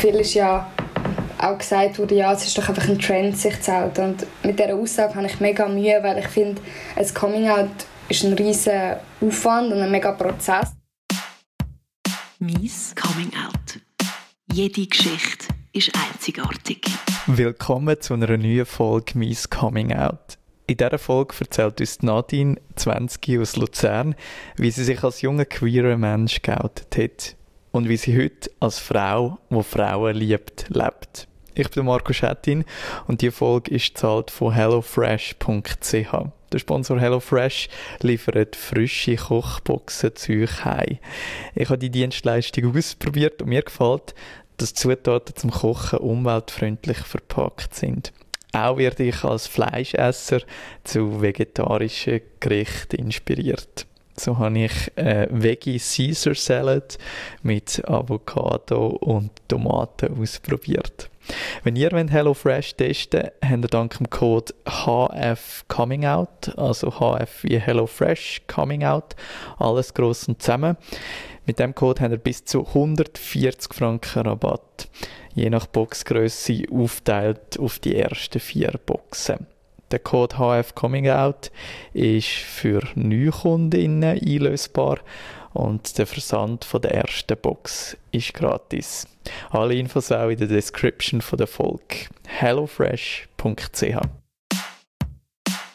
viel ist ja auch gesagt wurde, ja, es ist doch einfach ein Trend, sich zu outen. Und mit dieser Aussage habe ich mega Mühe, weil ich finde, ein Coming-out ist ein riesiger Aufwand und ein mega Prozess. Mies Coming-out. Jede Geschichte ist einzigartig. Willkommen zu einer neuen Folge Mies Coming-out. In dieser Folge erzählt uns Nadine, 20 aus Luzern, wie sie sich als junger queerer Mensch geoutet hat und wie sie heute als Frau, die Frauen liebt, lebt. Ich bin Marco Schettin und die Folge ist zahlt von hellofresh.ch. Der Sponsor HelloFresh liefert frische Kochboxen zu euch heim. Ich habe die Dienstleistung ausprobiert und mir gefällt, dass Zutaten zum Kochen umweltfreundlich verpackt sind. Auch werde ich als Fleischesser zu vegetarischen Gerichten inspiriert. So habe ich äh, Veggie Caesar Salad mit Avocado und Tomaten ausprobiert. Wenn ihr HelloFresh testen wollt, habt ihr dank dem Code HF Coming Out, also HF wie HelloFresh Coming Out, alles gross und zusammen. Mit dem Code habt ihr bis zu 140 Franken Rabatt, je nach Boxgröße aufteilt auf die ersten vier Boxen. Der Code HF Coming Out ist für Neukundinnen einlösbar und der Versand von der ersten Box ist gratis. Alle Infos auch in der Description von der Folge. hellofresh.ch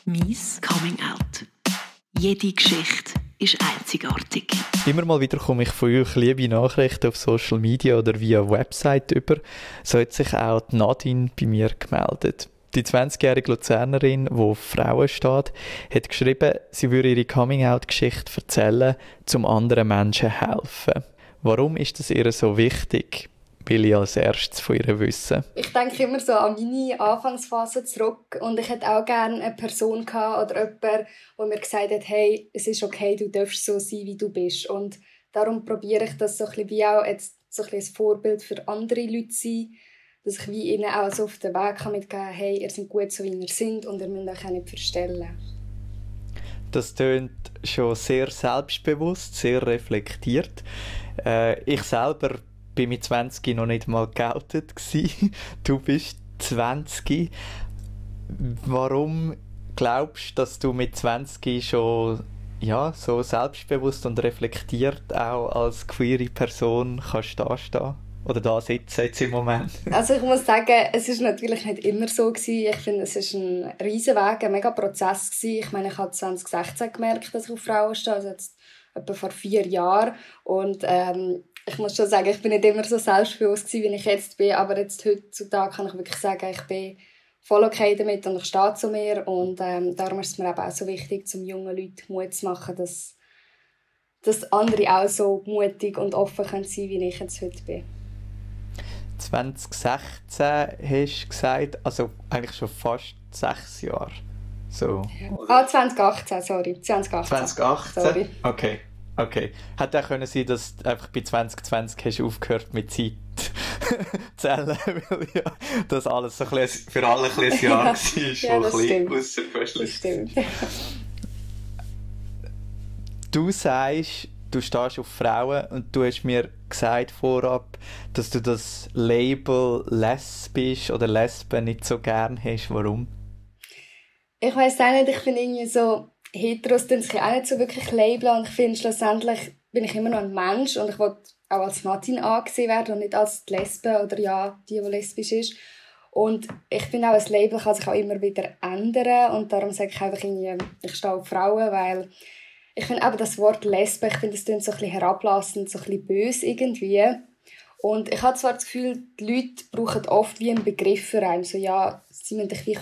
Mies Coming Out. Jede Geschichte ist einzigartig. Immer mal wieder komme ich von euch liebe Nachrichten auf Social Media oder via Website über. So hat sich auch die Nadine bei mir gemeldet. Die 20-jährige Luzernerin, die auf Frauen steht, hat geschrieben, sie würde ihre Coming-out-Geschichte erzählen, um anderen Menschen helfen. Warum ist das ihr so wichtig? Will ich als erstes von ihr wissen. Ich denke immer so an meine Anfangsphase zurück und ich hätte auch gerne eine Person gehabt oder jemanden, der mir gesagt hat, hey, es ist okay, du darfst so sein, wie du bist. Und darum probiere ich das so ein bisschen wie auch jetzt so ein, bisschen ein Vorbild für andere Leute zu sein dass ich wie ihnen auch so auf den Weg mitgeben kann, hey, ihr seid gut so, wie ihr seid und ihr müsst euch auch nicht verstellen. Das tönt schon sehr selbstbewusst, sehr reflektiert. Äh, ich selber bin mit 20 noch nicht mal geoutet Du bist 20. Warum glaubst du, dass du mit 20 schon ja, so selbstbewusst und reflektiert auch als queere Person kannst dastehen? Oder da sitzen jetzt im Moment? Also ich muss sagen, es ist natürlich nicht immer so gewesen. Ich finde, es ist ein riesen Weg, ein mega Prozess gewesen. Ich meine, ich habe 2016 gemerkt, dass ich auf Frauen stehe, also jetzt etwa vor vier Jahren und ähm, ich muss schon sagen, ich bin nicht immer so selbstbewusst gewesen, wie ich jetzt bin, aber jetzt heutzutage kann ich wirklich sagen, ich bin voll okay damit und ich stehe zu mir und ähm, darum ist es mir eben auch so wichtig, zum jungen Leuten Mut zu machen, dass, dass andere auch so mutig und offen können sein wie ich jetzt heute bin. 2016 hast du gesagt, also eigentlich schon fast sechs Jahre. So. Ah, 2018, sorry. 2018. 2018? Sorry. Okay. Okay. Hätte auch können sein, dass du einfach bei 2020 hast aufgehört mit Zeit zählen, weil ja das alles so ein bisschen, für alle ein, ein Jahr war, ja, das ein bisschen stimmt. Du sagst, du stehst auf Frauen und du hast mir gesagt vorab, dass du das Label lesbisch oder Lesbe nicht so gern hast. Warum? Ich weiß auch nicht, ich finde irgendwie so, Heteros tun sich auch nicht so wirklich labeln und ich finde schlussendlich bin ich immer noch ein Mensch und ich will auch als Martin angesehen werden und nicht als die Lesbe oder ja, die, die lesbisch ist. Und ich finde auch, ein Label kann sich auch immer wieder ändern und darum sage ich einfach irgendwie, ich stehe auf Frauen, weil ich finde aber das Wort Lesbe, ich finde, das klingt so ein bisschen herablassend, so ein bisschen böse irgendwie. Und ich habe zwar das Gefühl, die Leute brauchen oft wie einen Begriff für einen. So, ja, sie müssen dich wie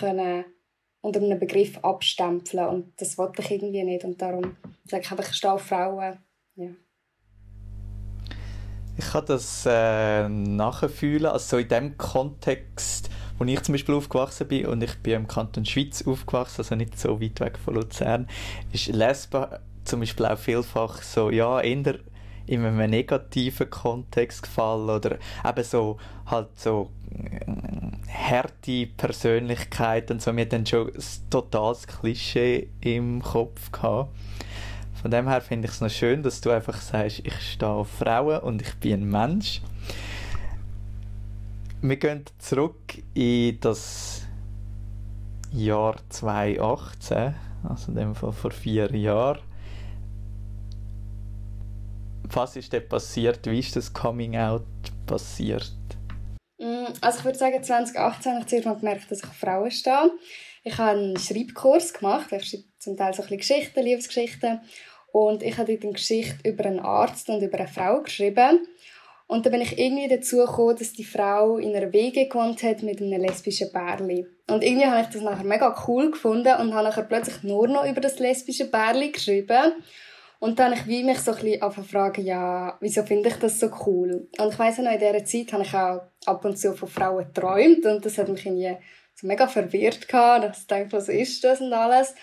unter einem Begriff abstempeln und das wollte ich irgendwie nicht und darum sage ich einfach, ich stehe auf Frauen. Ja. Ich kann das äh, nachfühlen, also in dem Kontext, wo ich zum Beispiel aufgewachsen bin und ich bin im Kanton Schweiz aufgewachsen, also nicht so weit weg von Luzern, ist Lesbe zum Beispiel auch vielfach so, ja, eher in einem negativen Kontext gefallen oder eben so halt so äh, harte Persönlichkeit und so. Mir dann schon ein totales Klischee im Kopf gehabt. Von dem her finde ich es noch schön, dass du einfach sagst, ich stehe auf Frauen und ich bin ein Mensch. wir gehen zurück in das Jahr 2018, also in dem Fall vor vier Jahren. Was ist denn passiert? Wie ist das Coming Out passiert? Mm, also ich würde sagen, 2018 habe ich zuerst mal gemerkt, dass ich auf Frauen stehe. Ich habe einen Schreibkurs gemacht. Ich schreibe zum Teil so ein bisschen Geschichten, Liebesgeschichten. Und ich habe dort eine Geschichte über einen Arzt und über eine Frau geschrieben. Und dann bin ich irgendwie dazu gekommen, dass die Frau in einer Wege gewohnt hat mit einem lesbischen Bärli. Und irgendwie habe ich das nachher mega cool gefunden und habe nachher plötzlich nur noch über das lesbische Bärli geschrieben. Und dann habe ich mich so ein bisschen fragen, ja, wieso finde ich das so cool? Und ich weiss noch, in dieser Zeit habe ich auch ab und zu von Frauen geträumt und das hat mich irgendwie so mega verwirrt gehabt. Ich dachte, was ist das und alles.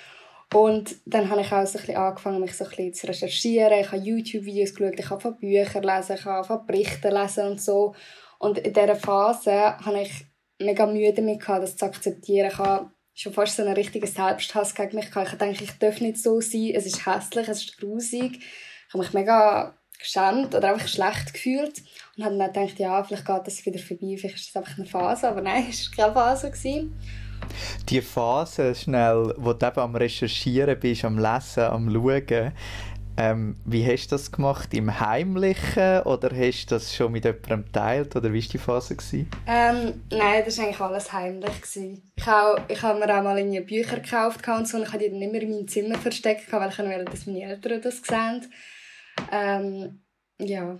Und dann habe ich auch so ein bisschen angefangen, mich so ein bisschen zu recherchieren. Ich habe YouTube-Videos geschaut, ich habe von Büchern lesen, ich habe von Berichten lesen und so. Und in dieser Phase habe ich mega Mühe damit gehabt, das zu akzeptieren. Ich habe schon fast so einen richtigen Selbsthass gegen mich gehabt. Ich dachte, ich darf nicht so sein, es ist hässlich, es ist grusig. Ich habe mich mega geschämt oder einfach schlecht gefühlt und habe dann gedacht, ja, vielleicht geht das wieder vorbei, vielleicht ist das einfach eine Phase, aber nein, es war keine Phase. Gewesen die Phase schnell, wo du am Recherchieren bist, am Lesen, am Schauen, ähm, wie hast du das gemacht? Im Heimlichen oder hast du das schon mit jemandem geteilt? Oder wie war die Phase? Ähm, nein, das war eigentlich alles heimlich. Ich habe, ich habe mir auch mal in Bücher gekauft und so, und ich habe die dann immer in meinem Zimmer versteckt, weil ich wollte, dass meine Eltern das sehen. Ähm, ja.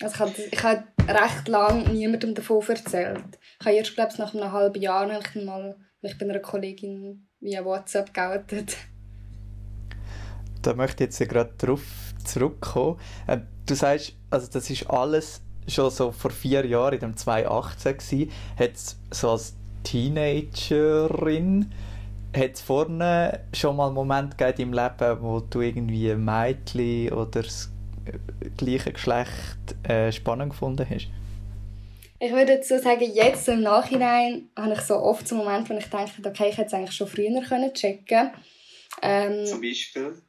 Also ich habe, ich habe recht lange niemandem davon erzählt. Ich habe erst, glaube ich, nach einem halben Jahr ich mal mich bei einer Kollegin via WhatsApp geoutet. Da möchte ich jetzt gerade darauf zurückkommen. Äh, du sagst, also das ist alles schon so vor vier Jahren, in dem 2018 gewesen. Hat so als Teenagerin hat es vorne schon mal einen Moment gegeben im Leben, wo du irgendwie ein Mädchen oder das gleiche Geschlecht äh, spannend gefunden hast? Ich würde dazu sagen, jetzt im Nachhinein habe ich so oft so Momente, wo ich denke, okay, ich hätte es eigentlich schon früher können checken ähm, Zum Beispiel?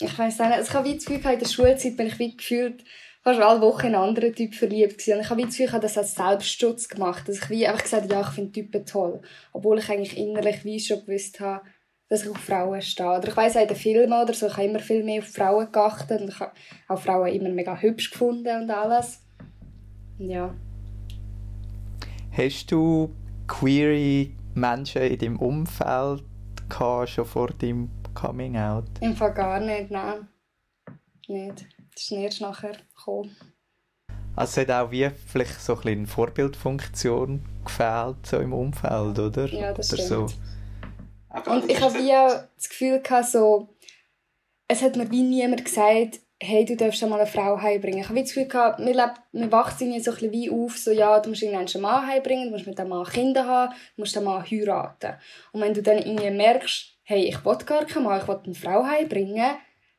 Ich weiß nicht, also ich habe wie das Gefühl, in der Schulzeit bin ich wie gefühlt fast alle Wochen in einen anderen Typ verliebt gewesen. Und ich habe wie das Gefühl, ich habe das als Selbstschutz gemacht. Dass ich wie einfach gesagt habe, ja, ich finde Typen toll. Obwohl ich eigentlich innerlich wie schon gewusst habe, dass ich auf Frauen stehe. Oder ich weiss auch in den Filmen oder so, ich habe immer viel mehr auf Frauen geachtet und ich habe auch Frauen immer mega hübsch gefunden und alles. Ja. Hast du queere Menschen in deinem Umfeld gehabt, schon vor deinem Coming Out? Im Fall gar nicht, nein. Nicht. Das ist erst nachher gekommen. Also es hat auch wie vielleicht so ein eine Vorbildfunktion gefehlt so im Umfeld, oder? Ja, das oder stimmt. So. Und ich habe wie auch das Gefühl gehabt, so, es hat mir wie niemand gesagt, hey, du darfst mal eine Frau heimbringen. Ich habe das Gefühl gehabt, wir, leben, wir wachsen so ein bisschen wie auf, so, ja, du musst irgendwann einen Mann heimbringen, du musst mit dem Mann Kinder haben, du musst den Mann heiraten. Und wenn du dann irgendwie merkst, hey, ich will gar keinen Mann, ich will eine Frau heimbringen,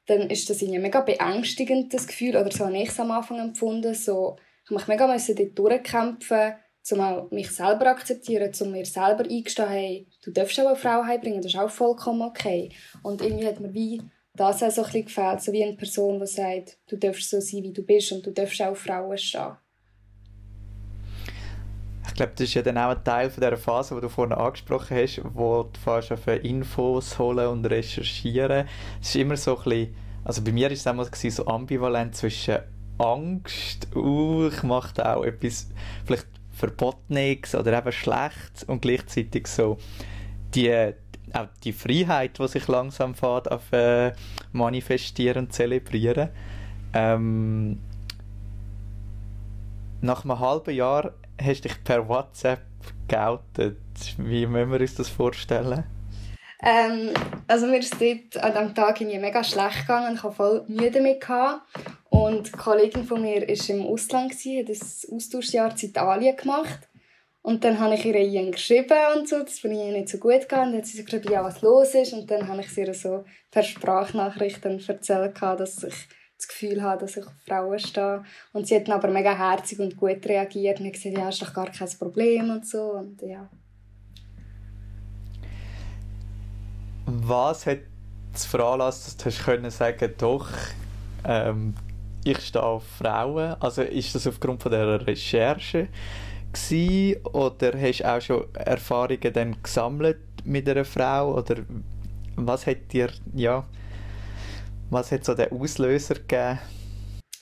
dann ist das irgendwie mega beängstigend, das Gefühl, oder so habe ich es am Anfang empfunden, so, ich mich mega dort durchkämpfen, um auch mich selber akzeptieren, um mir selber eingestehen, hey, du darfst auch eine Frau heimbringen, das ist auch vollkommen okay. Und irgendwie hat mir wie das auch so ein gefällt, so wie eine Person, die sagt, du darfst so sein, wie du bist und du darfst auch Frauen stehen. Ich glaube, das ist ja dann auch ein Teil von dieser Phase, die du vorhin angesprochen hast, wo du fährst auf Infos holen und recherchieren. Es ist immer so ein bisschen, also bei mir war es einmal so ambivalent zwischen Angst, uh, ich mache da auch etwas, vielleicht Verbotenes oder eben Schlechtes und gleichzeitig so die, auch die Freiheit, die sich langsam fährt, auf äh, manifestieren und zelebrieren. Ähm, nach einem halben Jahr hast dich per WhatsApp geoutet. Wie müssen wir uns das vorstellen? Ähm, also mir ist dort an diesem Tag mega schlecht gegangen. Ich hatte voll Mühe damit. Und eine Kollegin von mir war im Ausland, hat ein Austauschjahr in Italien gemacht. Und dann habe ich ihr geschrieben und so, das bin ihr nicht so gut gegangen. Dann hat sie geschrieben, ja, was los ist. Und dann habe ich ihr so per Sprachnachrichten erzählt, dass ich das Gefühl habe, dass ich auf Frauen stehe. Und sie hat aber mega herzig und gut reagiert und hat gesagt, ja, ist doch gar kein Problem und so. Und ja. Was hat es veranlasst, dass du können sagen doch, ähm, ich stehe auf Frauen? Also ist das aufgrund von der Recherche gewesen, oder hast du auch schon Erfahrungen dann gesammelt mit einer Frau oder was hat dir ja was hat so den Auslöser gegeben?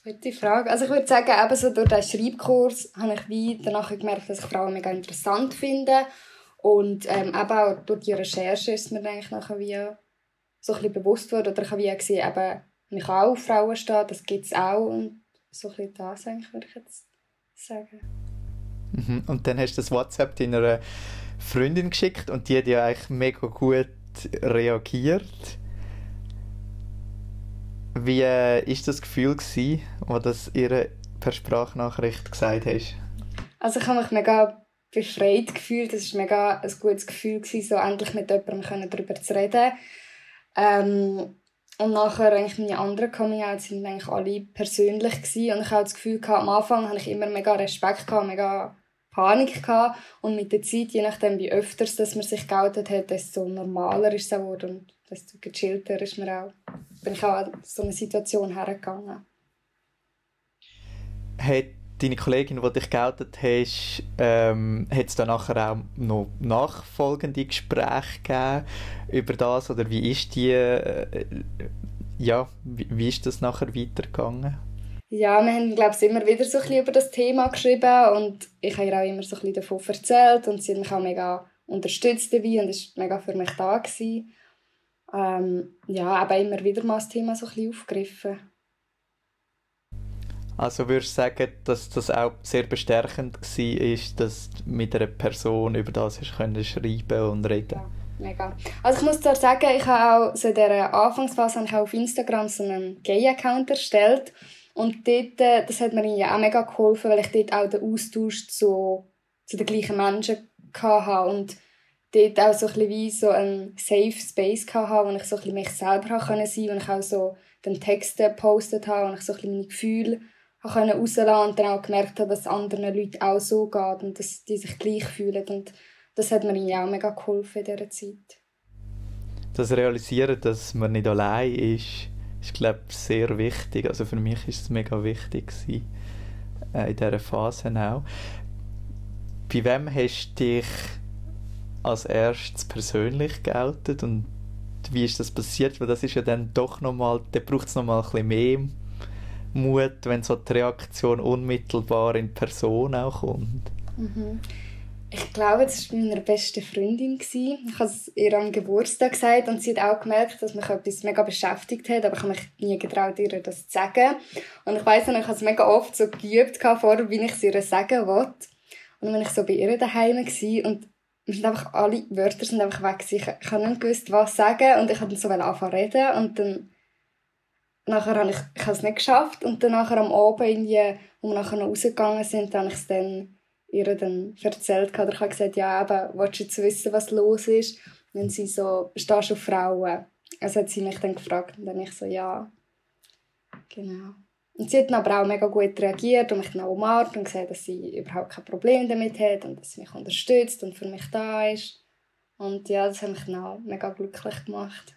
Gute Frage. Also ich würde sagen, eben so durch diesen Schreibkurs habe ich wie danach gemerkt, dass ich Frauen mega interessant finde und ähm, eben auch durch die Recherche ist mir eigentlich nachher wie so ein bisschen bewusst worden oder ich habe wie gesehen, eben, kann auch auf Frauen stehen, das gibt es auch und so ein bisschen das eigentlich, würde ich jetzt sagen. Mhm. Und dann hast du das WhatsApp deiner Freundin geschickt und die hat ja eigentlich mega gut reagiert. Wie war äh, das Gefühl, gewesen, als das ihr per Sprachnachricht gesagt hast? Also ich habe mich mega befreit gefühlt. Es war mega ein gutes Gefühl, gewesen, so endlich mit jemandem darüber zu reden. Ähm, und nachher eigentlich meine anderen Coming-outs sind eigentlich alle persönlich gewesen. und ich hatte das Gefühl gehabt, am Anfang hatte ich immer mega Respekt gehabt, mega Panik gehabt und mit der Zeit, je nachdem wie öfters dass man sich geoutet hat, desto normaler ist es geworden und desto gechillter ist man auch, bin ich auch an so eine Situation hergegangen. Hat deine Kollegin, die dich geoutet hast, ähm, hat es dann nachher auch noch nachfolgende Gespräche gegeben über das oder wie ist die, äh, ja, wie, wie ist das nachher weitergegangen? Ja, wir haben, glaube ich, immer wieder so ein bisschen über das Thema geschrieben und ich habe ihr auch immer so ein bisschen davon erzählt und sie hat mich auch mega unterstützt dabei und ist mega für mich da gewesen. Ähm, ja, aber immer wieder mal das Thema so ein bisschen aufgegriffen. Also würdest du sagen, dass das auch sehr bestärkend war, dass du mit einer Person über das können schreiben und reden ja, mega. Also ich muss dir sagen, ich habe auch so in dieser Anfangsphase habe ich auch auf Instagram so einen Gay-Account erstellt und dort, äh, das hat mir ja auch mega geholfen, weil ich dort auch den Austausch zu, zu den gleichen Menschen hatte und dort auch so ein wie so ein Safe Space hatte, wo ich so ein mich selber sein konnte, wo ich auch so den Texte gepostet habe und ich so ein meine Gefühle rauslassen und dann auch gemerkt habe, dass es anderen Leuten auch so geht und dass die sich gleich fühlen. Und das hat mir auch mega geholfen in dieser Zeit. Das Realisieren, dass man nicht allein ist, ist, glaube ich, sehr wichtig. Also für mich ist es mega wichtig gewesen, äh, in dieser Phase auch. Bei wem hast du dich als erstes persönlich geoutet und wie ist das passiert? Weil das ist ja dann doch nochmal, da braucht es nochmal ein bisschen mehr Mut, wenn so die Reaktion unmittelbar in Person auch kommt? Mhm. Ich glaube, das war meiner besten Freundin. Ich habe es ihr am Geburtstag gesagt und sie hat auch gemerkt, dass mich etwas mega beschäftigt hat, aber ich habe mich nie getraut, ihr das zu sagen. Und ich weiss noch, ich habe es mega oft so geübt vorher, wie ich es ihr sagen wollte. Und dann war ich so bei ihr daheim und wir sind einfach, alle Wörter sind einfach weg. Ich, ich habe nicht gewusst, was sagen und ich habe dann so anfangen reden und dann nachher habe ich, ich habe es nicht geschafft und dann nachher am Abend, irgendwie, wo wir nachher noch rausgegangen sind, habe ich es dann ihr dann erzählt. Oder ich habe gesagt, ja, eben, willst du jetzt wissen, was los ist? Und dann sie so, stehst du auf Frauen? Also hat sie mich dann gefragt und dann ich so, ja. Genau. Und sie hat dann aber auch mega gut reagiert und mich dann auch umarmt und gesagt, dass sie überhaupt kein Problem damit hat und dass sie mich unterstützt und für mich da ist. Und ja, das hat mich dann auch mega glücklich gemacht.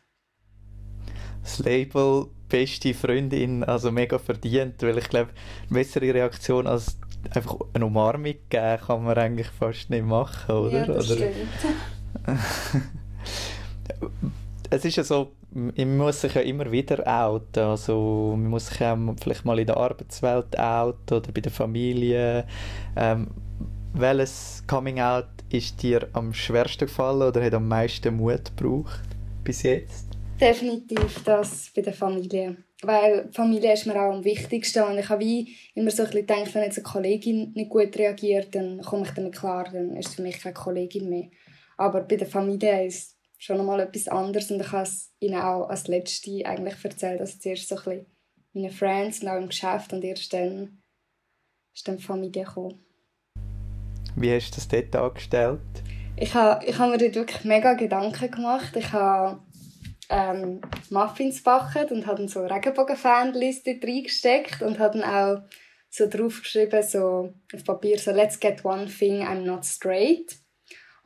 Das Label beste Freundin, also mega verdient, weil ich glaube, eine bessere Reaktion als einfach eine Umarmung geben kann man eigentlich fast nicht machen, oder? Ja, das stimmt. es ist ja so, man muss sich ja immer wieder outen, also man muss sich ja vielleicht mal in der Arbeitswelt outen oder bei der Familie. Ähm, welches Coming-out ist dir am schwersten gefallen oder hat am meisten Mut gebraucht bis jetzt? Definitiv das bei der Familie. Weil Familie ist mir auch am wichtigsten. Und ich habe wie immer so ein bisschen gedacht, wenn jetzt eine Kollegin nicht gut reagiert, dann komme ich damit klar, dann ist es für mich keine Kollegin mehr. Aber bei der Familie ist schon einmal etwas anderes. Und ich habe es ihnen auch als Letzte eigentlich erzählt. Also zuerst so ein bisschen meine Friends und auch im Geschäft und erst dann ist dann die Familie gekommen. Wie hast du das dort angestellt? Ich habe, ich habe mir dort wirklich mega Gedanken gemacht. Ich habe ähm, Muffins backen und habe dann so Regenbogenfähnchen dort reingesteckt und habe dann auch so draufgeschrieben, so auf Papier, so «Let's get one thing, I'm not straight».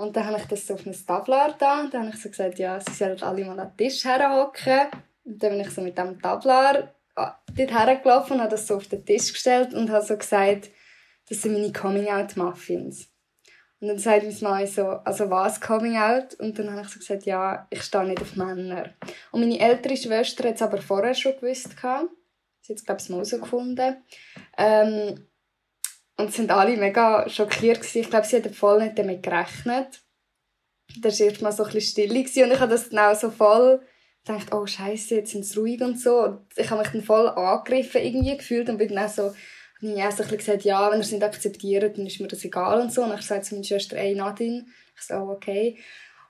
Und dann habe ich das so auf ein Tablar da und dann habe ich so gesagt, ja, sie sollen alle mal an den Tisch herhocken. Und dann bin ich so mit dem Tablar ah, dort hergelaufen und habe das so auf den Tisch gestellt und habe so gesagt, das sind meine Coming-out-Muffins. Und dann sagt meine Mama so, also was Coming Out? Und dann habe ich so gesagt, ja, ich stehe nicht auf Männer. Und meine ältere Schwester hat es aber vorher schon gewusst. Sie hat es, glaube ich, mal gefunden. Ähm, und sind alle mega schockiert gewesen. Ich glaube, sie hat voll nicht damit gerechnet. Das war erst mal so ein bisschen still und ich habe das auch so voll gedacht, oh Scheiße, jetzt sind sie ruhig und so. Und ich habe mich dann voll angegriffen irgendwie gefühlt und bin dann auch so habe ich auch so gesagt, ja, wenn ihr es nicht akzeptiert, dann ist mir das egal und so. Und ich sagte zu meiner Schwester, ey Nadine, ich so, oh, okay.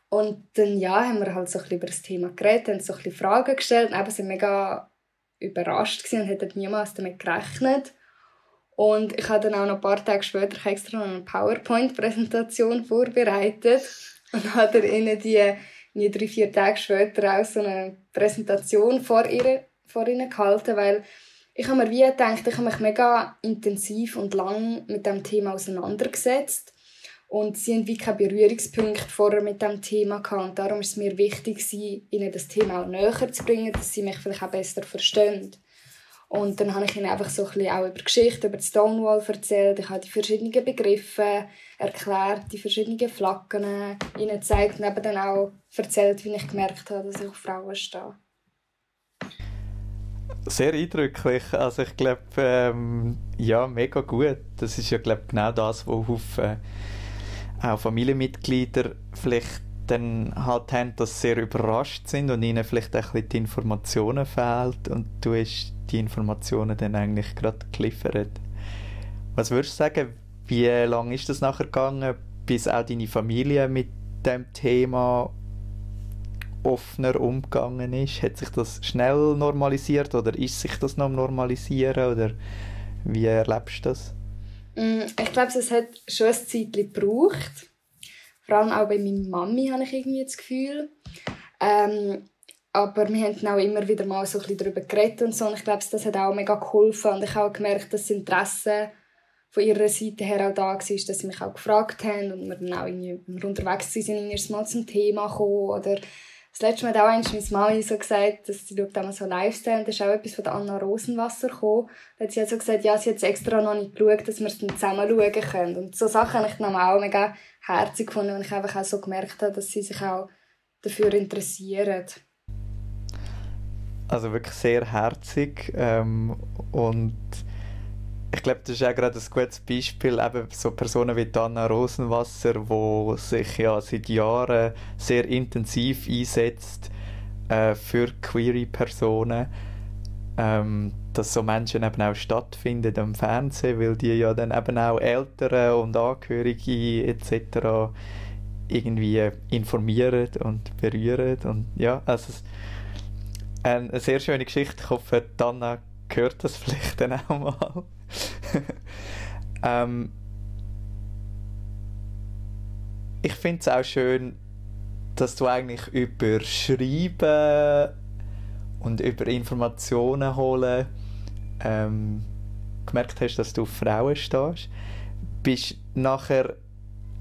Und dann, ja, haben wir halt so ein bisschen über das Thema geredet, haben so ein bisschen Fragen gestellt und eben sind mega überrascht gewesen und hätten niemals damit gerechnet. Und ich habe dann auch noch ein paar Tage später extra eine PowerPoint-Präsentation vorbereitet und habe ihnen die, die drei, vier Tage später auch so eine Präsentation vor, ihr, vor ihnen gehalten, weil ich habe mir wie gedacht, ich habe mich mega intensiv und lang mit dem Thema auseinandergesetzt und sie haben wie keine Berührungspunkte vorher mit dem Thema gehabt. Und darum ist es mir wichtig, ihnen das Thema auch näher zu bringen, dass sie mich vielleicht auch besser verstehen. Und dann habe ich ihnen einfach so ein bisschen auch über Geschichte, über Stonewall erzählt. Ich habe die verschiedenen Begriffe erklärt, die verschiedenen Flaggen ihnen gezeigt und eben dann auch erzählt, wie ich gemerkt habe, dass ich auf Frauen stehe sehr eindrücklich. Also ich glaube, ähm, ja, mega gut. Das ist ja glaube genau das, wo Haufen auch Familienmitglieder vielleicht dann halt haben, dass sie sehr überrascht sind und ihnen vielleicht ein bisschen die Informationen fehlt und du hast die Informationen dann eigentlich gerade geliefert. Was würdest du sagen, wie lange ist das nachher gegangen, bis auch deine Familie mit dem Thema offener umgegangen ist? Hat sich das schnell normalisiert oder ist sich das noch normalisieren oder wie erlebst du das? Mm, ich glaube, es hat schon ein Zeit gebraucht. Vor allem auch bei meiner Mami habe ich irgendwie das Gefühl. Ähm, aber wir haben auch immer wieder mal so ein darüber geredet und so. Und ich glaube, das hat auch mega geholfen. Und ich habe auch gemerkt, dass das Interesse von ihrer Seite her auch da war, dass sie mich auch gefragt haben und wir dann auch irgendwie, unterwegs sind, mal zum Thema kommen oder das letzte Mal hat auch meine Mami so gesagt, dass sie schaut immer so Lifestyle und da ist auch etwas von Anna Rosenwasser gekommen. Da hat sie so gesagt, ja, sie hat extra noch nicht geschaut, dass wir es dann zusammen schauen können. Und so Sachen habe ich dann auch mega herzig gefunden, und ich einfach auch so gemerkt habe, dass sie sich auch dafür interessieren. Also wirklich sehr herzig ähm, und ich glaube, das ist auch gerade ein gutes Beispiel, eben so Personen wie Anna Rosenwasser, die sich ja seit Jahren sehr intensiv einsetzt äh, für queere Personen, ähm, dass so Menschen eben auch stattfinden am Fernsehen, weil die ja dann eben auch Eltern und Angehörige etc. irgendwie informieren und berühren und ja, also eine sehr schöne Geschichte. Ich hoffe, Anna hört das vielleicht dann auch mal. ähm, ich finde es auch schön, dass du eigentlich über Schreiben und über Informationen holen ähm, gemerkt hast, dass du auf Frauen stehst. Bist nachher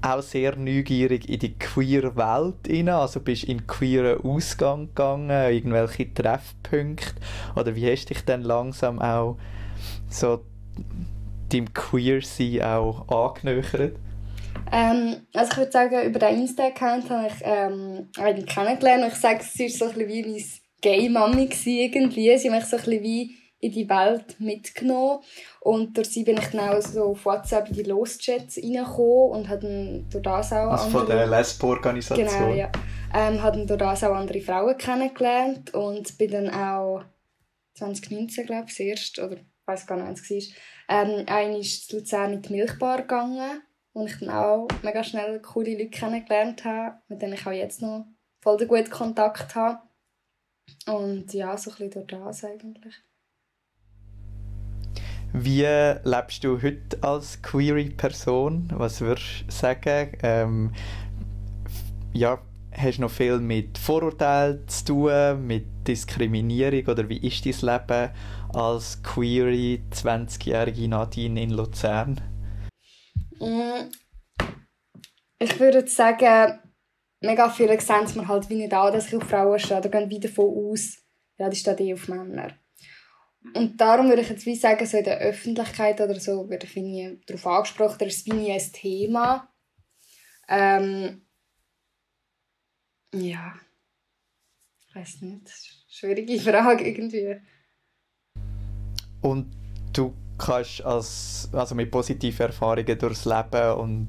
auch sehr neugierig in die queer Welt hinein, also bist in queeren Ausgang gegangen, irgendwelche Treffpunkte oder wie hast du dich dann langsam auch so deinem Queer-Sein auch angenähert? Ähm, also ich würde sagen, über den Insta-Account habe ich ähm, einen kennengelernt. Ich sage, es war so ein bisschen wie meine Gay-Mami irgendwie. Sie hat mich so ein bisschen wie in die Welt mitgenommen. Und durch sie bin ich dann auch so auf WhatsApp in die Loschats reingekommen und habe dann durch das auch also andere... von der Lesbo-Organisation? Genau, ja. Ähm, habe dann durch das auch andere Frauen kennengelernt und bin dann auch 2019, glaube ich, erst, oder weiß gar nicht, wann es war, ähm, einmal zu Luzern in die Milchbar gegangen, wo ich dann auch mega schnell coole Leute kennengelernt habe, mit denen ich auch jetzt noch voll den guten Kontakt habe. Und ja, so ein bisschen durch das eigentlich. Wie lebst du heute als queere Person? Was würdest du sagen? Ähm, ja, hast du noch viel mit Vorurteilen zu tun, mit Diskriminierung oder wie ist dein Leben als queere 20-jährige Nadine in Luzern? Mm, ich würde sagen, mega viele sehen es mir halt wie nicht an, dass ich auf Frauen stehe. Da gehen wieder davon aus, ja, die steht eh auf Männer. Mhm. Und darum würde ich jetzt wie sagen, so in der Öffentlichkeit oder so, ich nie darauf angesprochen, das ist ein Thema. Ähm, ja, ich weiß nicht, das ist eine schwierige Frage irgendwie. Und du kannst als, also mit positiven Erfahrungen durchs Leben und,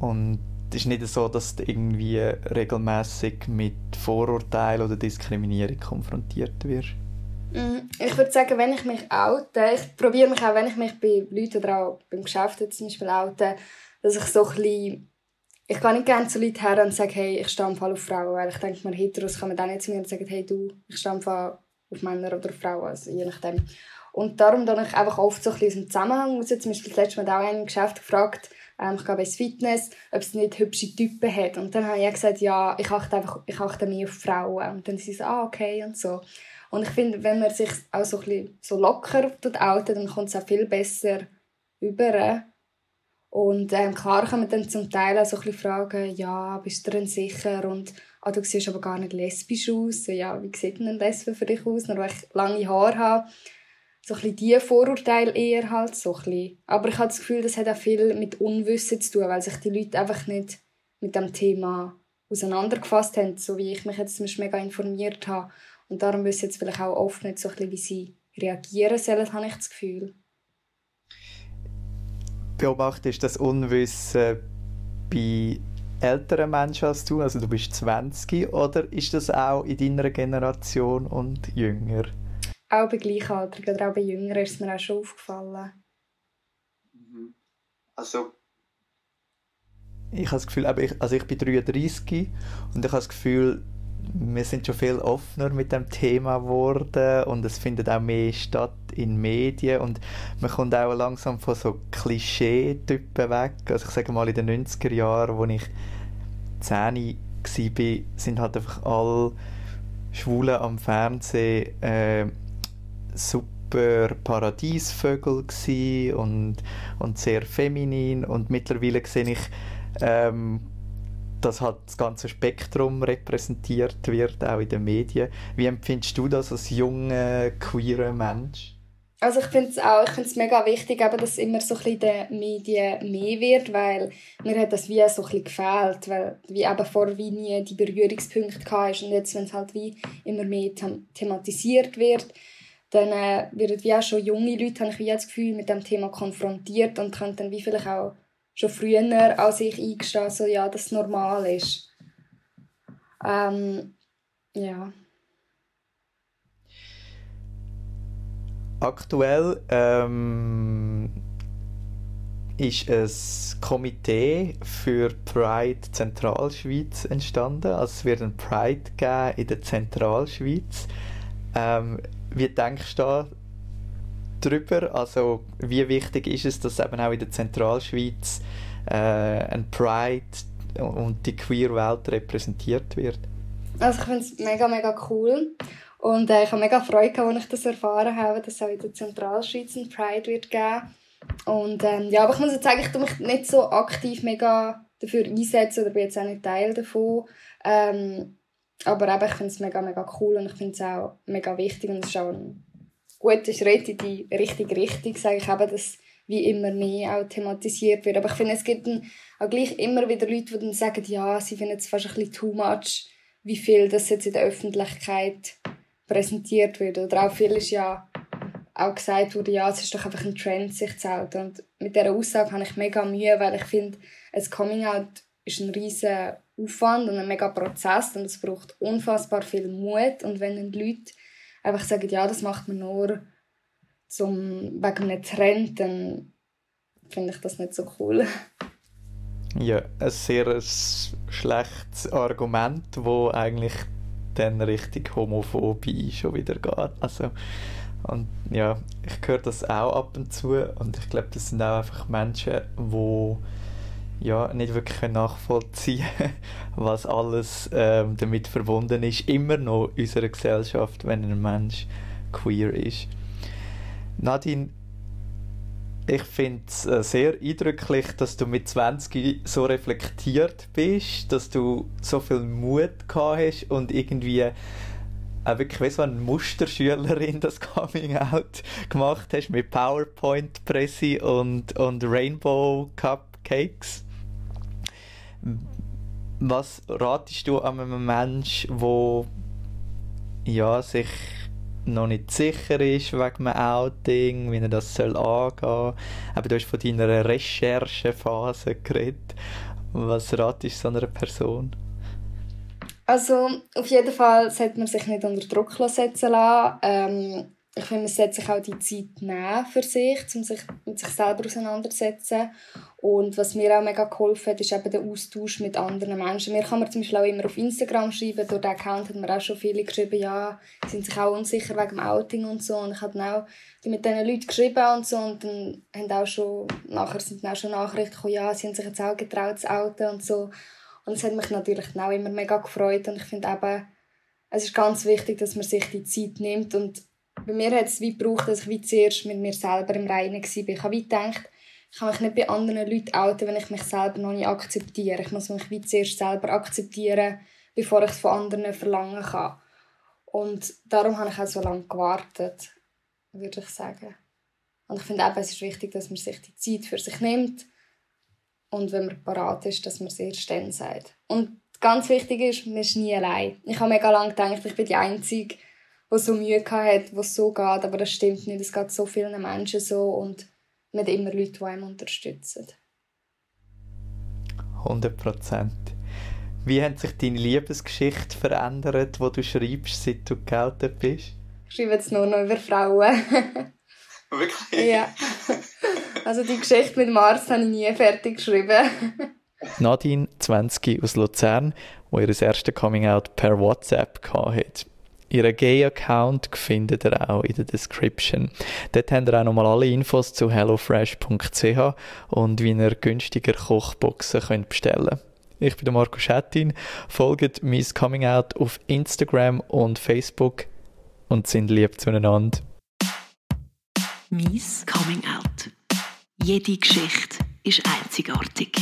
und es ist nicht so, dass du irgendwie regelmäßig mit Vorurteilen oder Diskriminierung konfrontiert wirst? Mhm. Ich würde sagen, wenn ich mich oute, ich probiere mich auch, wenn ich mich bei Leuten oder auch beim Geschäft zum Beispiel oute, dass ich so ein bisschen ich gehe nicht gerne zu Leuten her und sage, hey, ich im Fall auf Frauen, weil ich denke, man Heteros kann man dann nicht zu mir und sagen, hey, du, ich im Fall auf Männer oder Frauen, also je nachdem. Und darum dann ich einfach oft so ein bisschen aus dem Zusammenhang raus. Zum Beispiel das letzte Mal auch einen Geschäft gefragt, ähm, ich gehe ins Fitness, ob es nicht hübsche Typen hat. Und dann habe ich gesagt, ja, ich achte einfach, ich achte mehr auf Frauen. Und dann sie so, ah, okay, und so. Und ich finde, wenn man sich auch so ein bisschen so locker outet, dann kommt es auch viel besser über. Und ähm, klar kann man dann zum Teil auch so ein bisschen fragen, ja, bist du denn sicher? Und ah, du siehst aber gar nicht lesbisch aus. So, ja, wie sieht denn ein Lesbe für dich aus? Nur weil ich lange Haare habe. So ein bisschen diese Vorurteile eher halt. So ein bisschen. Aber ich habe das Gefühl, das hat auch viel mit Unwissen zu tun, weil sich die Leute einfach nicht mit dem Thema auseinandergefasst haben, so wie ich mich jetzt zum Beispiel mega informiert habe. Und darum wissen jetzt vielleicht auch oft nicht so ein bisschen, wie sie reagieren sollen, habe ich das Gefühl beobachtest das Unwissen bei älteren Menschen als du, also du bist 20, oder ist das auch in deiner Generation und jünger? Auch bei Gleichaltrigen oder auch bei Jüngeren ist mir auch schon aufgefallen. Mhm. Also ich habe das Gefühl, also ich bin 33 und ich habe das Gefühl, wir sind schon viel offener mit dem Thema geworden und es findet auch mehr statt in Medien und man kommt auch langsam von so Klischee-Typen weg. Also ich sage mal in den 90er Jahren, als ich 10 war, sind halt einfach alle Schwulen am Fernsehen äh, super Paradiesvögel und, und sehr feminin und mittlerweile sehe ich ähm, dass halt das ganze Spektrum repräsentiert wird, auch in den Medien. Wie empfindest du das als junger, queerer Mensch? Also ich finde es auch, ich mega wichtig, eben, dass immer so ein den Medien mehr wird, weil mir hat das wie so ein bisschen gefehlt, weil wie eben vorher wie nie die Berührungspunkte hatte und jetzt, wenn es halt wie immer mehr them thematisiert wird, dann äh, werden wie auch schon junge Leute, habe ich wie das Gefühl, mit dem Thema konfrontiert und können dann wie vielleicht auch schon früher als ich eingestehen, so, ja, dass es normal ist. Ähm, ja. Aktuell ähm, ist ein Komitee für Pride Zentralschweiz entstanden. Also es wird ein Pride geben in der Zentralschweiz. Ähm, wie denkst du darüber? Also wie wichtig ist es, dass eben auch in der Zentralschweiz äh, ein Pride und die queer Welt repräsentiert wird? Also ich finde es mega, mega cool. Und äh, ich habe mega Freude, als ich das erfahren habe, dass es auch in der Zentralschweiz ein Pride wird geben. Und ähm, ja, aber ich muss jetzt sagen, ich tue mich nicht so aktiv mega dafür einsetzen oder bin jetzt auch nicht Teil davon. Ähm, aber eben, ich finde es mega, mega cool und ich finde es auch mega wichtig und es ist auch ein guter Schritt in die richtige Richtung, sage ich eben, dass wie immer mehr auch thematisiert wird. Aber ich finde, es gibt dann auch gleich immer wieder Leute, die dann sagen, ja, sie finden es fast ein bisschen too much, wie viel das jetzt in der Öffentlichkeit präsentiert wird. Oder auch viel ist ja auch gesagt wurde, ja, es ist doch einfach ein Trend, sich zu outen. Und mit dieser Aussage habe ich mega Mühe, weil ich finde, ein Coming-out ist ein riesen Aufwand und ein mega Prozess und es braucht unfassbar viel Mut. Und wenn dann Leute einfach sagen, ja, das macht man nur zum, wegen einem Trend, dann finde ich das nicht so cool. Ja, ein sehr schlechtes Argument, wo eigentlich dann richtig Homophobie schon wieder geht. Also, und ja, ich höre das auch ab und zu und ich glaube, das sind auch einfach Menschen, die ja, nicht wirklich nachvollziehen was alles ähm, damit verbunden ist, immer noch in unserer Gesellschaft, wenn ein Mensch queer ist. Nadine, ich finde es äh, sehr eindrücklich, dass du mit 20 so reflektiert bist, dass du so viel Mut gehabt hast und irgendwie auch wirklich wie so eine Musterschülerin das Coming Out gemacht hast mit PowerPoint-Presse und, und Rainbow Cupcakes. Was ratest du an einem Menschen, der ja, sich noch nicht sicher ist wegen dem Outing, wie er das soll angehen. Aber du hast von deiner Recherchephase geredet. Was ratest du so einer Person? Also auf jeden Fall sollte man sich nicht unter Druck setzen lassen. Ähm, ich finde, man sollte sich auch die Zeit nehmen für sich, um sich mit sich selber auseinanderzusetzen. Und was mir auch mega geholfen hat, ist eben der Austausch mit anderen Menschen. Mir kann man zum Beispiel auch immer auf Instagram schreiben. Durch den Account hat mir auch schon viele geschrieben, ja, sind sich auch unsicher wegen dem Outing und so. Und ich habe dann auch mit diesen Leuten geschrieben und so. Und dann haben auch schon, nachher sind dann auch schon Nachrichten gekommen, ja, sie haben sich jetzt auch getraut zu outen und so. Und es hat mich natürlich auch immer mega gefreut. Und ich finde eben, es ist ganz wichtig, dass man sich die Zeit nimmt und bei mir hat es wie gebraucht, dass ich wie zuerst mit mir selber im Reinen war. Ich habe wie gedacht, ich kann mich nicht bei anderen Leuten outen, wenn ich mich selber noch nicht akzeptiere. Ich muss mich wie zuerst selber akzeptieren, bevor ich es von anderen verlangen kann. Und darum habe ich auch so lange gewartet, würde ich sagen. Und ich finde eben, es ist wichtig, dass man sich die Zeit für sich nimmt und wenn man parat ist, dass man es erst dann sagt. Und ganz wichtig ist, man ist nie allein. Ich habe mega lange gedacht, ich bin die Einzige, die so Mühe hat, wo es so geht, aber das stimmt nicht. Es geht so vielen Menschen so und nicht immer Leute, die einem unterstützen. 100 Prozent. Wie hat sich deine Liebesgeschichte verändert, wo du schreibst, seit du geoutet bist? Ich schreibe jetzt nur noch über Frauen. Wirklich? ja. Also die Geschichte mit Mars habe ich nie fertig geschrieben. Nadine, 20 aus Luzern, wo ihr erstes Coming-out per WhatsApp hatte. Ihren Gay-Account findet ihr auch in der Description. Dort habt ihr auch nochmal alle Infos zu hellofresh.ch und wie ihr günstiger Kochboxen könnt bestellen Ich bin der Marco Schettin. Folgt Miss Coming Out auf Instagram und Facebook und sind lieb zueinander. Miss Coming Out. Jede Geschichte ist einzigartig.